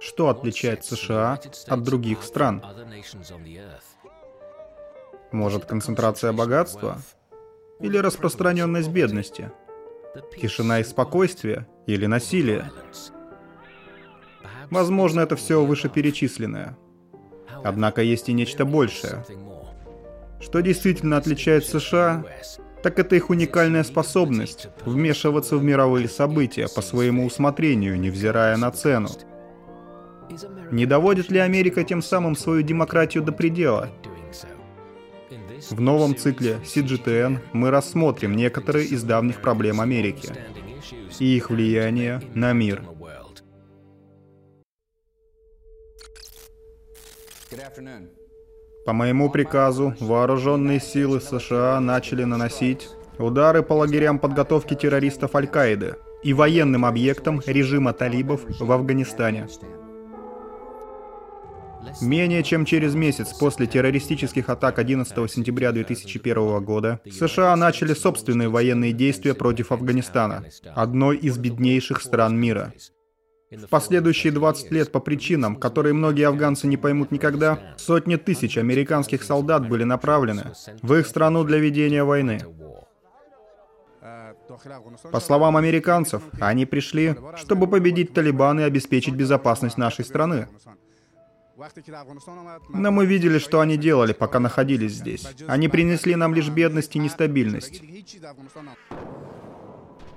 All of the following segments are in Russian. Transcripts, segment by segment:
Что отличает США от других стран? Может, концентрация богатства? Или распространенность бедности? Тишина и спокойствие? Или насилие? Возможно, это все вышеперечисленное. Однако есть и нечто большее. Что действительно отличает США, так это их уникальная способность вмешиваться в мировые события по своему усмотрению, невзирая на цену. Не доводит ли Америка тем самым свою демократию до предела? В новом цикле CGTN мы рассмотрим некоторые из давних проблем Америки и их влияние на мир. По моему приказу, вооруженные силы США начали наносить удары по лагерям подготовки террористов Аль-Каиды и военным объектам режима талибов в Афганистане. Менее чем через месяц после террористических атак 11 сентября 2001 года США начали собственные военные действия против Афганистана, одной из беднейших стран мира. В последующие 20 лет по причинам, которые многие афганцы не поймут никогда, сотни тысяч американских солдат были направлены в их страну для ведения войны. По словам американцев, они пришли, чтобы победить Талибан и обеспечить безопасность нашей страны. Но мы видели, что они делали, пока находились здесь. Они принесли нам лишь бедность и нестабильность.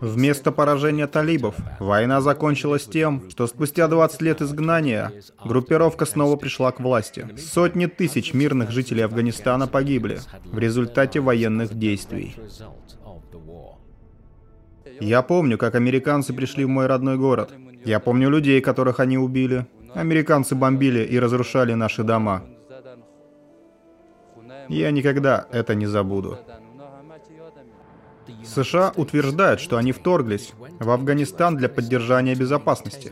Вместо поражения талибов, война закончилась тем, что спустя 20 лет изгнания группировка снова пришла к власти. Сотни тысяч мирных жителей Афганистана погибли в результате военных действий. Я помню, как американцы пришли в мой родной город. Я помню людей, которых они убили. Американцы бомбили и разрушали наши дома. Я никогда это не забуду. США утверждают, что они вторглись в Афганистан для поддержания безопасности.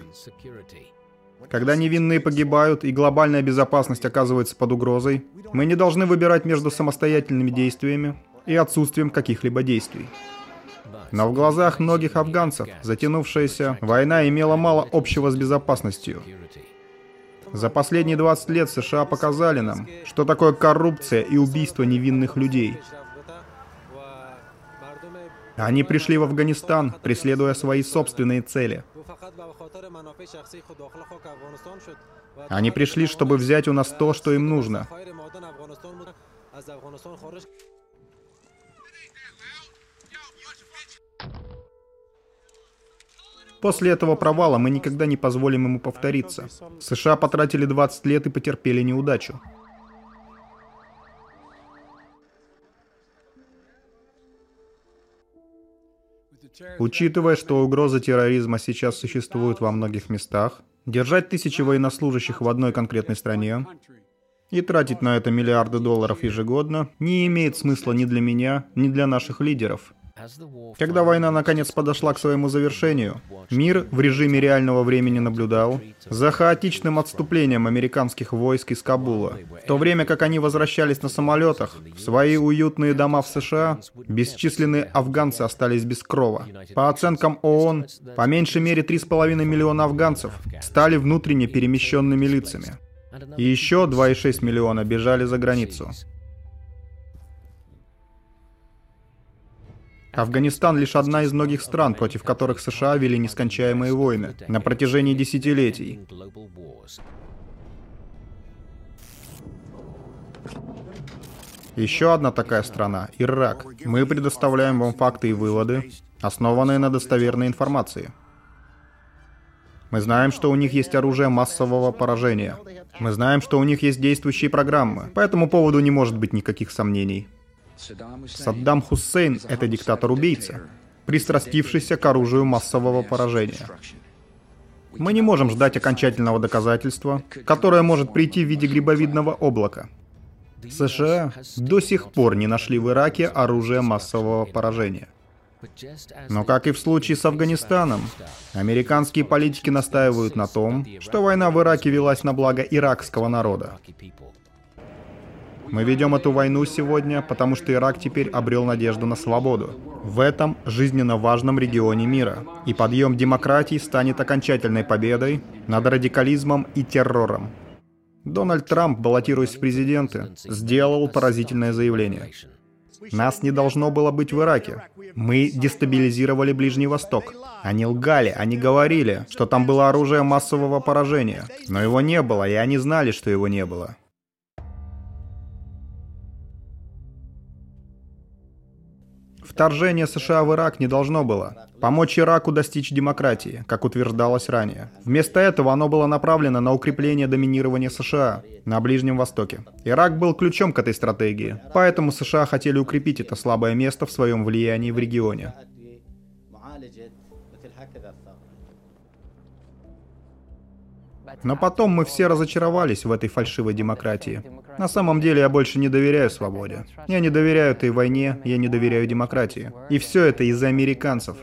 Когда невинные погибают и глобальная безопасность оказывается под угрозой, мы не должны выбирать между самостоятельными действиями и отсутствием каких-либо действий. Но в глазах многих афганцев затянувшаяся война имела мало общего с безопасностью. За последние 20 лет США показали нам, что такое коррупция и убийство невинных людей. Они пришли в Афганистан, преследуя свои собственные цели. Они пришли, чтобы взять у нас то, что им нужно. После этого провала мы никогда не позволим ему повториться. США потратили 20 лет и потерпели неудачу. Учитывая, что угроза терроризма сейчас существует во многих местах, держать тысячи военнослужащих в одной конкретной стране и тратить на это миллиарды долларов ежегодно не имеет смысла ни для меня, ни для наших лидеров – когда война наконец подошла к своему завершению, мир в режиме реального времени наблюдал за хаотичным отступлением американских войск из Кабула. В то время как они возвращались на самолетах в свои уютные дома в США, бесчисленные афганцы остались без крова. По оценкам ООН, по меньшей мере 3,5 миллиона афганцев стали внутренне перемещенными лицами. И еще 2,6 миллиона бежали за границу. Афганистан лишь одна из многих стран, против которых США вели нескончаемые войны на протяжении десятилетий. Еще одна такая страна — Ирак. Мы предоставляем вам факты и выводы, основанные на достоверной информации. Мы знаем, что у них есть оружие массового поражения. Мы знаем, что у них есть действующие программы. По этому поводу не может быть никаких сомнений. Саддам Хусейн — это диктатор-убийца, пристрастившийся к оружию массового поражения. Мы не можем ждать окончательного доказательства, которое может прийти в виде грибовидного облака. США до сих пор не нашли в Ираке оружие массового поражения. Но как и в случае с Афганистаном, американские политики настаивают на том, что война в Ираке велась на благо иракского народа. Мы ведем эту войну сегодня, потому что Ирак теперь обрел надежду на свободу. В этом жизненно важном регионе мира. И подъем демократии станет окончательной победой над радикализмом и террором. Дональд Трамп, баллотируясь в президенты, сделал поразительное заявление. Нас не должно было быть в Ираке. Мы дестабилизировали Ближний Восток. Они лгали, они говорили, что там было оружие массового поражения. Но его не было, и они знали, что его не было. Вторжение США в Ирак не должно было помочь Ираку достичь демократии, как утверждалось ранее. Вместо этого оно было направлено на укрепление доминирования США на Ближнем Востоке. Ирак был ключом к этой стратегии, поэтому США хотели укрепить это слабое место в своем влиянии в регионе. Но потом мы все разочаровались в этой фальшивой демократии. На самом деле я больше не доверяю свободе. Я не доверяю этой войне, я не доверяю демократии. И все это из-за американцев.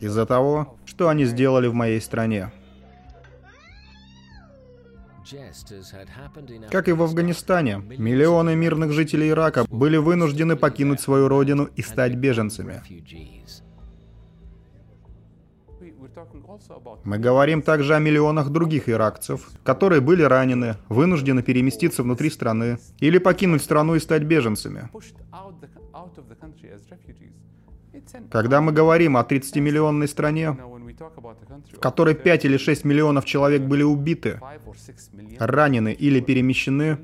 Из-за того, что они сделали в моей стране. Как и в Афганистане, миллионы мирных жителей Ирака были вынуждены покинуть свою родину и стать беженцами. Мы говорим также о миллионах других иракцев, которые были ранены, вынуждены переместиться внутри страны или покинуть страну и стать беженцами. Когда мы говорим о 30-миллионной стране, в которой 5 или 6 миллионов человек были убиты, ранены или перемещены,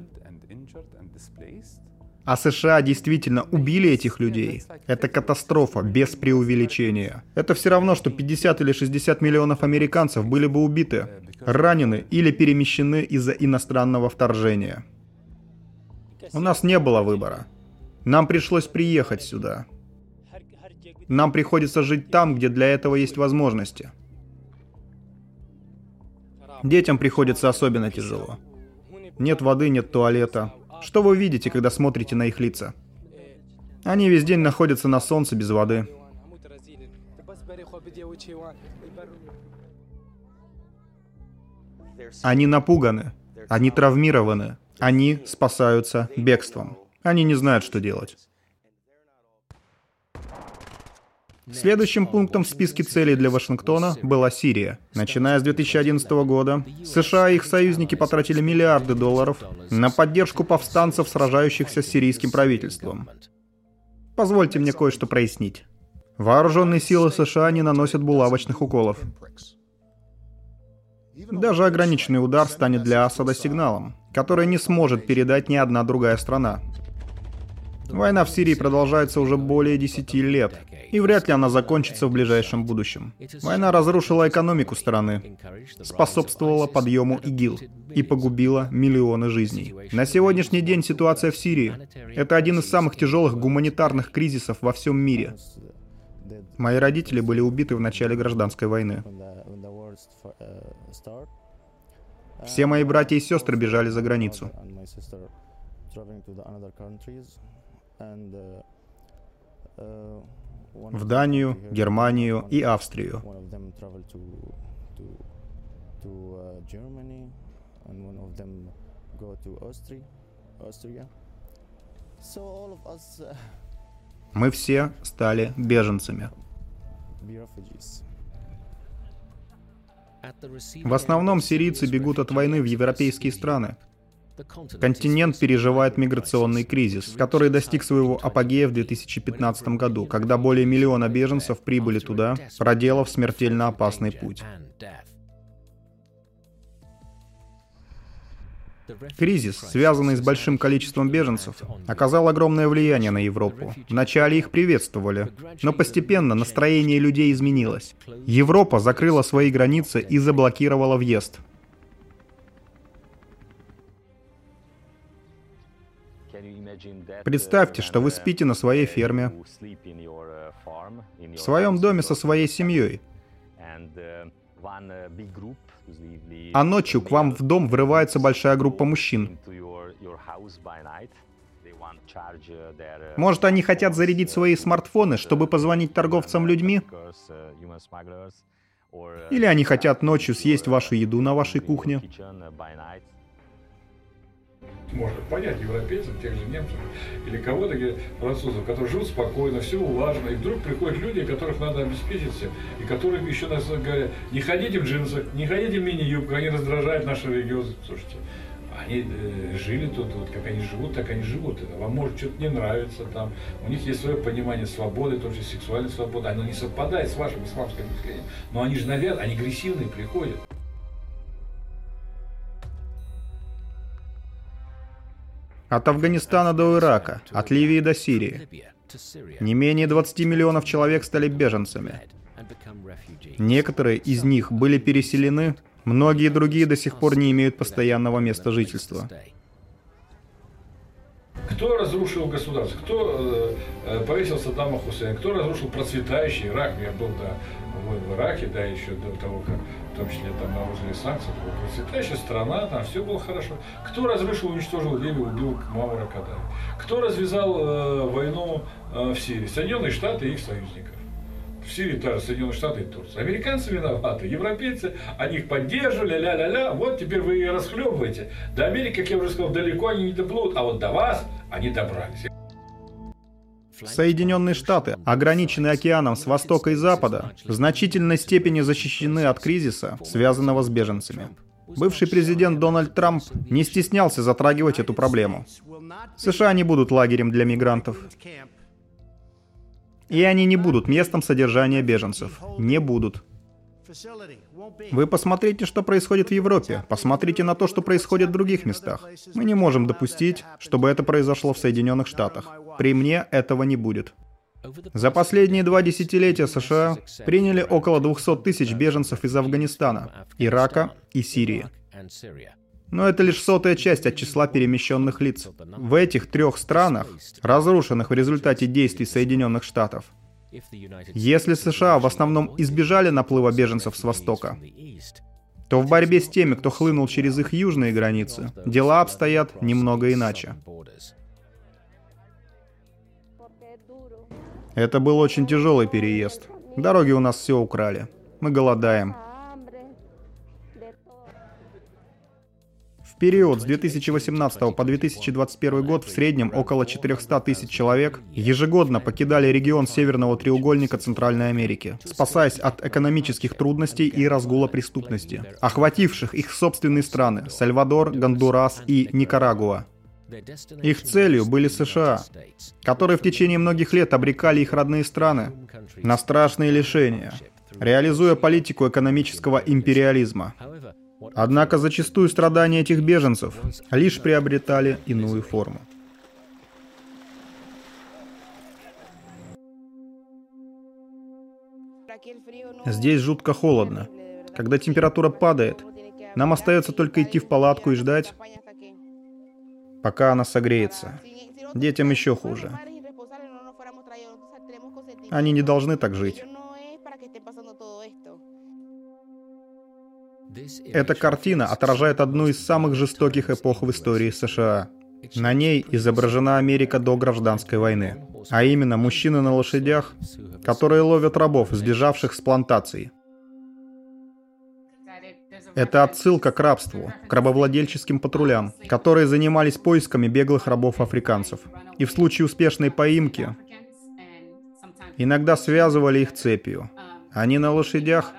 а США действительно убили этих людей, это катастрофа, без преувеличения. Это все равно, что 50 или 60 миллионов американцев были бы убиты, ранены или перемещены из-за иностранного вторжения. У нас не было выбора. Нам пришлось приехать сюда. Нам приходится жить там, где для этого есть возможности. Детям приходится особенно тяжело. Нет воды, нет туалета, что вы видите, когда смотрите на их лица? Они весь день находятся на солнце без воды. Они напуганы, они травмированы, они спасаются бегством. Они не знают, что делать. Следующим пунктом в списке целей для Вашингтона была Сирия. Начиная с 2011 года, США и их союзники потратили миллиарды долларов на поддержку повстанцев, сражающихся с сирийским правительством. Позвольте мне кое-что прояснить. Вооруженные силы США не наносят булавочных уколов. Даже ограниченный удар станет для Асада сигналом, который не сможет передать ни одна другая страна. Война в Сирии продолжается уже более 10 лет, и вряд ли она закончится в ближайшем будущем. Война разрушила экономику страны, способствовала подъему ИГИЛ и погубила миллионы жизней. На сегодняшний день ситуация в Сирии — это один из самых тяжелых гуманитарных кризисов во всем мире. Мои родители были убиты в начале гражданской войны. Все мои братья и сестры бежали за границу. Uh, в Данию, Германию и Австрию. Мы все стали беженцами. В основном сирийцы бегут от войны в европейские страны. Континент переживает миграционный кризис, который достиг своего апогея в 2015 году, когда более миллиона беженцев прибыли туда, проделав смертельно опасный путь. Кризис, связанный с большим количеством беженцев, оказал огромное влияние на Европу. Вначале их приветствовали, но постепенно настроение людей изменилось. Европа закрыла свои границы и заблокировала въезд. Представьте, что вы спите на своей ферме, в своем доме со своей семьей, а ночью к вам в дом врывается большая группа мужчин. Может, они хотят зарядить свои смартфоны, чтобы позвонить торговцам людьми? Или они хотят ночью съесть вашу еду на вашей кухне? Можно понять европейцев, тех же немцев или кого-то, французов, которые живут спокойно, все улажено, и вдруг приходят люди, которых надо обеспечить всем, и которых еще нас говорят, не ходите в джинсах, не ходите в мини-юбках, они раздражают наши религиозы. Слушайте, они э, жили тут, вот как они живут, так они живут. Это вам может что-то не нравится там. У них есть свое понимание свободы, том числе сексуальной свободы. Оно не совпадает с вашим исламским мышлением. Но они же навяз, они агрессивные приходят. От Афганистана до Ирака, от Ливии до Сирии. Не менее 20 миллионов человек стали беженцами. Некоторые из них были переселены, многие другие до сих пор не имеют постоянного места жительства. Кто разрушил государство? Кто э, э повесил Саддама Хусейна? Кто разрушил процветающий Ирак? Я был да, в Ираке, да, еще до того, как том числе там наложили санкции. Была процветающая страна, там все было хорошо. Кто разрушил, уничтожил Ливию, убил Маура Каддафи? Кто развязал э, войну э, в Сирии? Соединенные Штаты и их союзников. В Сирии тоже Соединенные Штаты и Турция. Американцы виноваты, европейцы, они их поддерживали, ля-ля-ля. Вот теперь вы и расхлебываете. До Америки, как я уже сказал, далеко они не доплывут, а вот до вас они добрались. Соединенные Штаты, ограниченные океаном с востока и запада, в значительной степени защищены от кризиса, связанного с беженцами. Бывший президент Дональд Трамп не стеснялся затрагивать эту проблему. США не будут лагерем для мигрантов. И они не будут местом содержания беженцев. Не будут. Вы посмотрите, что происходит в Европе. Посмотрите на то, что происходит в других местах. Мы не можем допустить, чтобы это произошло в Соединенных Штатах. При мне этого не будет. За последние два десятилетия США приняли около 200 тысяч беженцев из Афганистана, Ирака и Сирии. Но это лишь сотая часть от числа перемещенных лиц. В этих трех странах, разрушенных в результате действий Соединенных Штатов, если США в основном избежали наплыва беженцев с Востока, то в борьбе с теми, кто хлынул через их южные границы, дела обстоят немного иначе. Это был очень тяжелый переезд. Дороги у нас все украли. Мы голодаем. Период с 2018 по 2021 год в среднем около 400 тысяч человек ежегодно покидали регион Северного треугольника Центральной Америки, спасаясь от экономических трудностей и разгула преступности, охвативших их собственные страны – Сальвадор, Гондурас и Никарагуа. Их целью были США, которые в течение многих лет обрекали их родные страны на страшные лишения, реализуя политику экономического империализма. Однако зачастую страдания этих беженцев лишь приобретали иную форму. Здесь жутко холодно. Когда температура падает, нам остается только идти в палатку и ждать, пока она согреется. Детям еще хуже. Они не должны так жить. Эта картина отражает одну из самых жестоких эпох в истории США. На ней изображена Америка до гражданской войны, а именно мужчины на лошадях, которые ловят рабов, сбежавших с плантаций. Это отсылка к рабству, к рабовладельческим патрулям, которые занимались поисками беглых рабов-африканцев. И в случае успешной поимки иногда связывали их цепью. Они на лошадях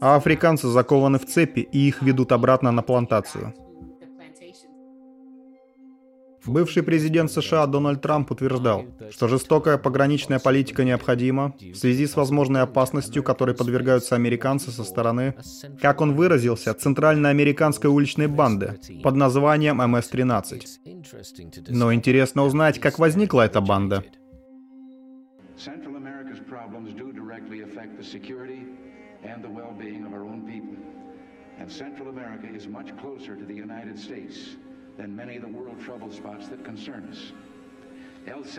а африканцы закованы в цепи и их ведут обратно на плантацию. Бывший президент США Дональд Трамп утверждал, что жестокая пограничная политика необходима в связи с возможной опасностью, которой подвергаются американцы со стороны, как он выразился, центральноамериканской уличной банды под названием МС-13. Но интересно узнать, как возникла эта банда. And the well-being of our own people. And Central America is much closer to the United States than many of the world trouble spots that concern us.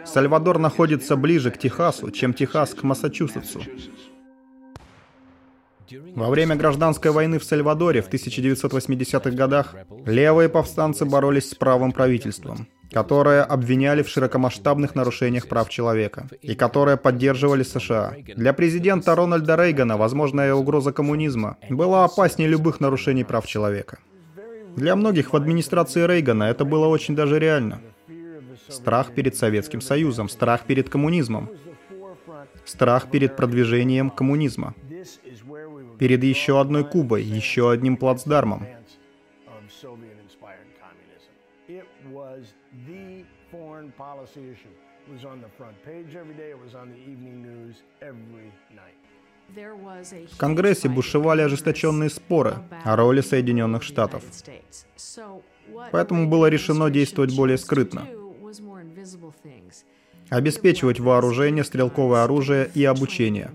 Сальвадор находится ближе к Техасу, чем Техас к Массачусетсу. Во время гражданской войны в Сальвадоре в 1980-х годах левые повстанцы боролись с правым правительством – которые обвиняли в широкомасштабных нарушениях прав человека и которые поддерживали США. Для президента Рональда Рейгана возможная угроза коммунизма была опаснее любых нарушений прав человека. Для многих в администрации Рейгана это было очень даже реально. Страх перед Советским Союзом, страх перед коммунизмом, страх перед продвижением коммунизма, перед еще одной Кубой, еще одним плацдармом. В Конгрессе бушевали ожесточенные споры о роли Соединенных Штатов. Поэтому было решено действовать более скрытно. Обеспечивать вооружение, стрелковое оружие и обучение.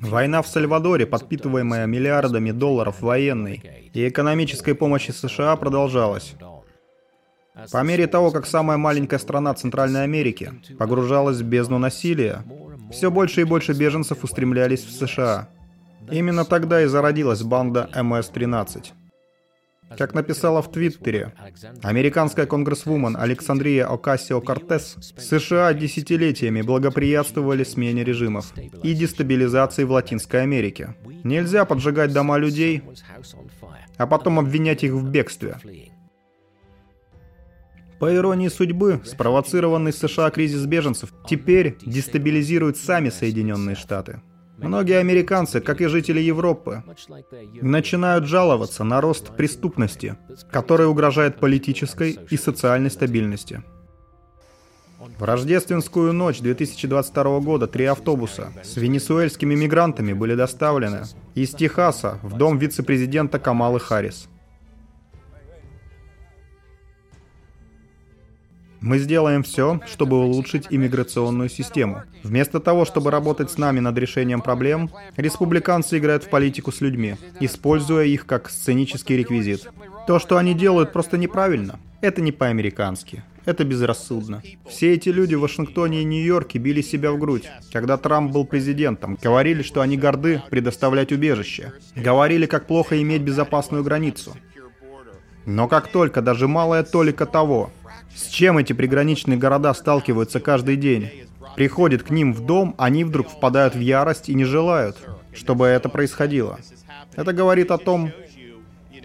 Война в Сальвадоре, подпитываемая миллиардами долларов военной и экономической помощи США, продолжалась. По мере того, как самая маленькая страна Центральной Америки погружалась в бездну насилия, все больше и больше беженцев устремлялись в США. Именно тогда и зародилась банда МС-13. Как написала в Твиттере, американская конгрессвумен Александрия Окасио-Кортес, США десятилетиями благоприятствовали смене режимов и дестабилизации в Латинской Америке. Нельзя поджигать дома людей, а потом обвинять их в бегстве. По иронии судьбы, спровоцированный США кризис беженцев теперь дестабилизирует сами Соединенные Штаты. Многие американцы, как и жители Европы, начинают жаловаться на рост преступности, который угрожает политической и социальной стабильности. В рождественскую ночь 2022 года три автобуса с венесуэльскими мигрантами были доставлены из Техаса в дом вице-президента Камалы Харрис – Мы сделаем все, чтобы улучшить иммиграционную систему. Вместо того, чтобы работать с нами над решением проблем, республиканцы играют в политику с людьми, используя их как сценический реквизит. То, что они делают, просто неправильно. Это не по-американски. Это безрассудно. Все эти люди в Вашингтоне и Нью-Йорке били себя в грудь. Когда Трамп был президентом, говорили, что они горды предоставлять убежище. Говорили, как плохо иметь безопасную границу. Но как только даже малая толика того, с чем эти приграничные города сталкиваются каждый день? Приходят к ним в дом, они вдруг впадают в ярость и не желают, чтобы это происходило. Это говорит о том,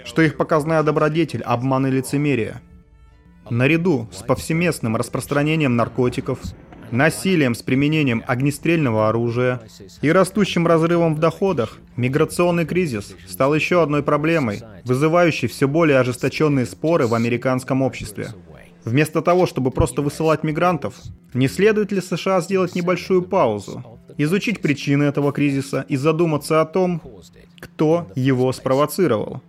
что их показная добродетель – обман и лицемерие. Наряду с повсеместным распространением наркотиков, насилием с применением огнестрельного оружия и растущим разрывом в доходах, миграционный кризис стал еще одной проблемой, вызывающей все более ожесточенные споры в американском обществе. Вместо того, чтобы просто высылать мигрантов, не следует ли США сделать небольшую паузу, изучить причины этого кризиса и задуматься о том, кто его спровоцировал?